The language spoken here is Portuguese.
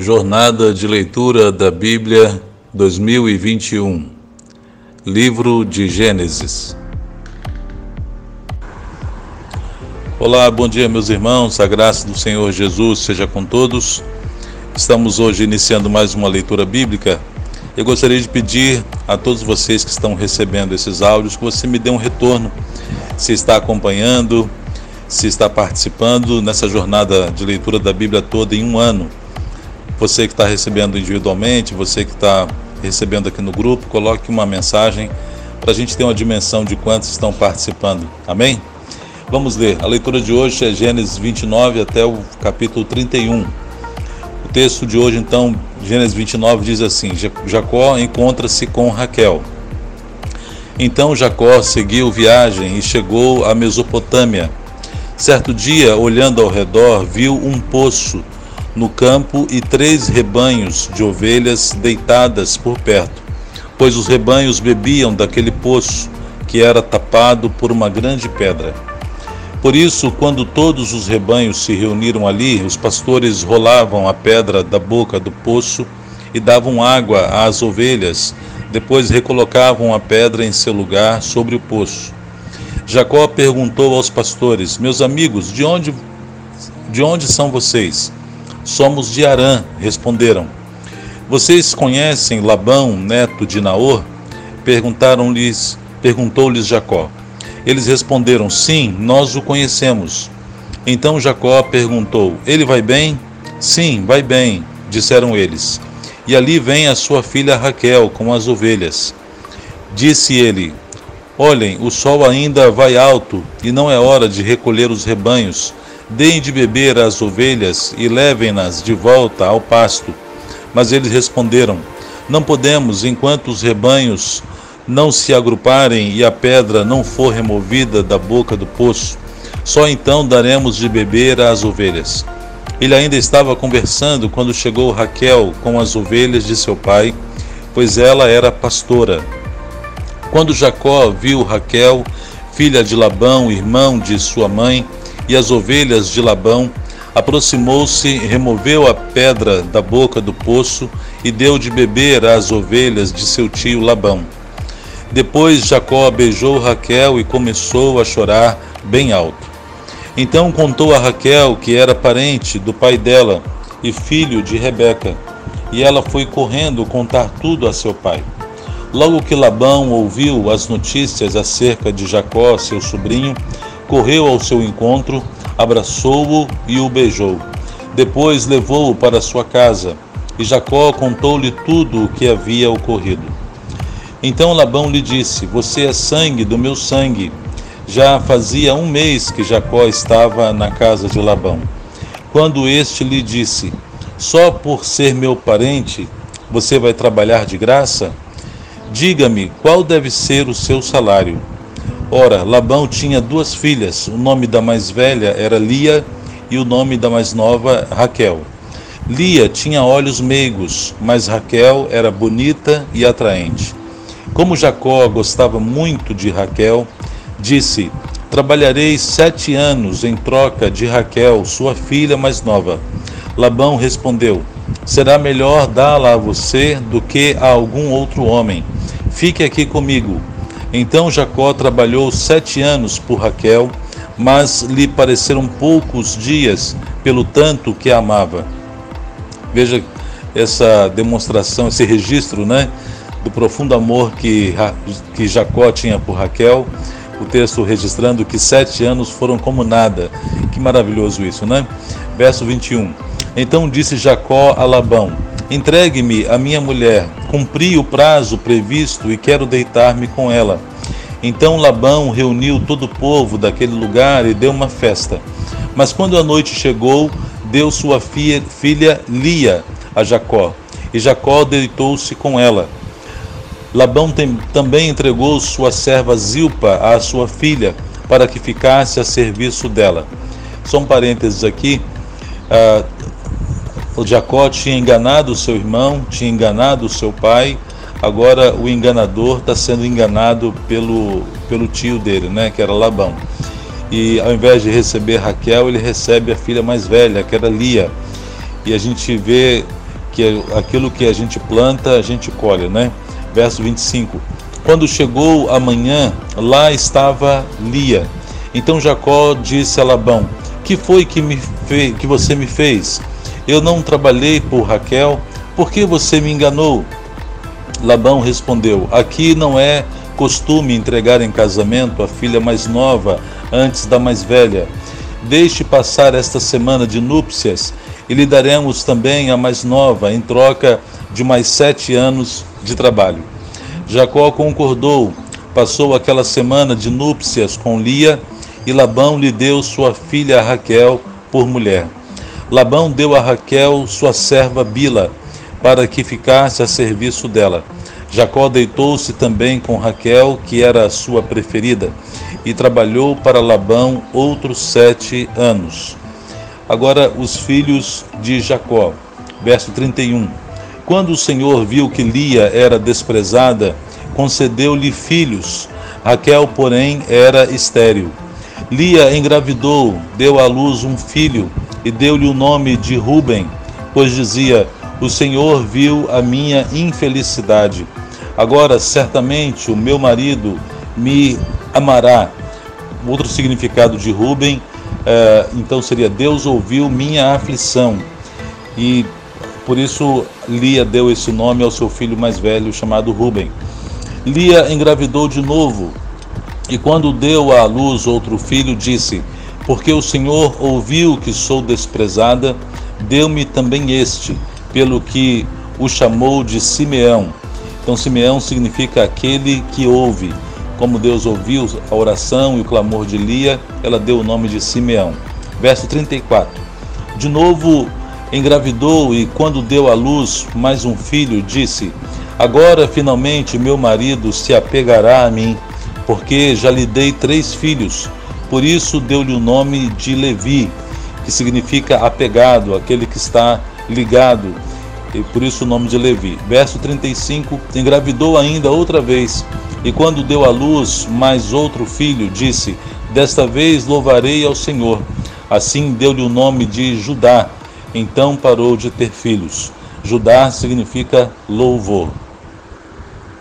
Jornada de Leitura da Bíblia 2021 Livro de Gênesis Olá, bom dia, meus irmãos. A graça do Senhor Jesus seja com todos. Estamos hoje iniciando mais uma leitura bíblica. Eu gostaria de pedir a todos vocês que estão recebendo esses áudios que você me dê um retorno, se está acompanhando, se está participando nessa jornada de leitura da Bíblia toda em um ano. Você que está recebendo individualmente, você que está recebendo aqui no grupo, coloque uma mensagem para a gente ter uma dimensão de quantos estão participando. Amém? Vamos ler. A leitura de hoje é Gênesis 29 até o capítulo 31. O texto de hoje, então, Gênesis 29 diz assim: Jacó encontra-se com Raquel. Então Jacó seguiu viagem e chegou à Mesopotâmia. Certo dia, olhando ao redor, viu um poço no campo e três rebanhos de ovelhas deitadas por perto, pois os rebanhos bebiam daquele poço que era tapado por uma grande pedra. Por isso, quando todos os rebanhos se reuniram ali, os pastores rolavam a pedra da boca do poço e davam água às ovelhas, depois recolocavam a pedra em seu lugar sobre o poço. Jacó perguntou aos pastores: Meus amigos, de onde, de onde são vocês? Somos de Arã, responderam. Vocês conhecem Labão, neto de Naor? Perguntaram-lhes, perguntou-lhes Jacó. Eles responderam: Sim, nós o conhecemos. Então Jacó perguntou: Ele vai bem? Sim, vai bem, disseram eles. E ali vem a sua filha Raquel com as ovelhas. Disse ele: Olhem, o sol ainda vai alto e não é hora de recolher os rebanhos. Deem de beber às ovelhas e levem-nas de volta ao pasto. Mas eles responderam: Não podemos, enquanto os rebanhos não se agruparem e a pedra não for removida da boca do poço. Só então daremos de beber às ovelhas. Ele ainda estava conversando quando chegou Raquel com as ovelhas de seu pai, pois ela era pastora. Quando Jacó viu Raquel, filha de Labão, irmão de sua mãe, e as ovelhas de Labão, aproximou-se, removeu a pedra da boca do poço e deu de beber às ovelhas de seu tio Labão. Depois Jacó beijou Raquel e começou a chorar bem alto. Então contou a Raquel que era parente do pai dela e filho de Rebeca, e ela foi correndo contar tudo a seu pai. Logo que Labão ouviu as notícias acerca de Jacó, seu sobrinho, correu ao seu encontro, abraçou-o e o beijou. Depois levou-o para sua casa, e Jacó contou-lhe tudo o que havia ocorrido. Então Labão lhe disse: Você é sangue do meu sangue. Já fazia um mês que Jacó estava na casa de Labão. Quando este lhe disse: Só por ser meu parente você vai trabalhar de graça? Diga-me qual deve ser o seu salário. Ora, Labão tinha duas filhas, o nome da mais velha era Lia e o nome da mais nova Raquel. Lia tinha olhos meigos, mas Raquel era bonita e atraente. Como Jacó gostava muito de Raquel, disse: Trabalharei sete anos em troca de Raquel, sua filha mais nova. Labão respondeu: Será melhor dá-la a você do que a algum outro homem. Fique aqui comigo então Jacó trabalhou sete anos por Raquel, mas lhe pareceram poucos dias, pelo tanto que a amava. Veja essa demonstração, esse registro, né, do profundo amor que, que Jacó tinha por Raquel. O texto registrando que sete anos foram como nada. Que maravilhoso isso, né? Verso 21. Então disse Jacó a Labão: Entregue-me a minha mulher. Cumpri o prazo previsto e quero deitar-me com ela. Então Labão reuniu todo o povo daquele lugar e deu uma festa. Mas quando a noite chegou, deu sua filha, filha Lia a Jacó, e Jacó deitou-se com ela. Labão tem, também entregou sua serva Zilpa à sua filha, para que ficasse a serviço dela. Só um parênteses aqui. Ah, o Jacó tinha enganado o seu irmão, tinha enganado o seu pai, agora o enganador está sendo enganado pelo, pelo tio dele, né, que era Labão. E ao invés de receber Raquel, ele recebe a filha mais velha, que era Lia. E a gente vê que aquilo que a gente planta, a gente colhe, né? Verso 25. Quando chegou a manhã, lá estava Lia. Então Jacó disse a Labão: Que foi que, me que você me fez? Eu não trabalhei por Raquel, por que você me enganou? Labão respondeu: Aqui não é costume entregar em casamento a filha mais nova antes da mais velha. Deixe passar esta semana de núpcias e lhe daremos também a mais nova em troca de mais sete anos de trabalho. Jacó concordou, passou aquela semana de núpcias com Lia e Labão lhe deu sua filha Raquel por mulher. Labão deu a Raquel sua serva Bila para que ficasse a serviço dela. Jacó deitou-se também com Raquel, que era a sua preferida, e trabalhou para Labão outros sete anos. Agora, os filhos de Jacó. Verso 31. Quando o Senhor viu que Lia era desprezada, concedeu-lhe filhos. Raquel, porém, era estéril. Lia engravidou, deu à luz um filho e deu-lhe o nome de Ruben, pois dizia: O Senhor viu a minha infelicidade Agora, certamente, o meu marido me amará. Outro significado de Rubem, é, então seria: Deus ouviu minha aflição. E por isso Lia deu esse nome ao seu filho mais velho, chamado Rubem. Lia engravidou de novo e, quando deu à luz outro filho, disse: Porque o Senhor ouviu que sou desprezada, deu-me também este, pelo que o chamou de Simeão então, Simeão significa aquele que ouve. Como Deus ouviu a oração e o clamor de Lia, ela deu o nome de Simeão. Verso 34. De novo engravidou e, quando deu à luz mais um filho, disse: Agora finalmente meu marido se apegará a mim, porque já lhe dei três filhos. Por isso deu-lhe o nome de Levi, que significa apegado, aquele que está ligado e por isso o nome de Levi. Verso 35: Engravidou ainda outra vez, e quando deu à luz mais outro filho, disse: Desta vez louvarei ao Senhor. Assim deu-lhe o nome de Judá. Então parou de ter filhos. Judá significa louvor.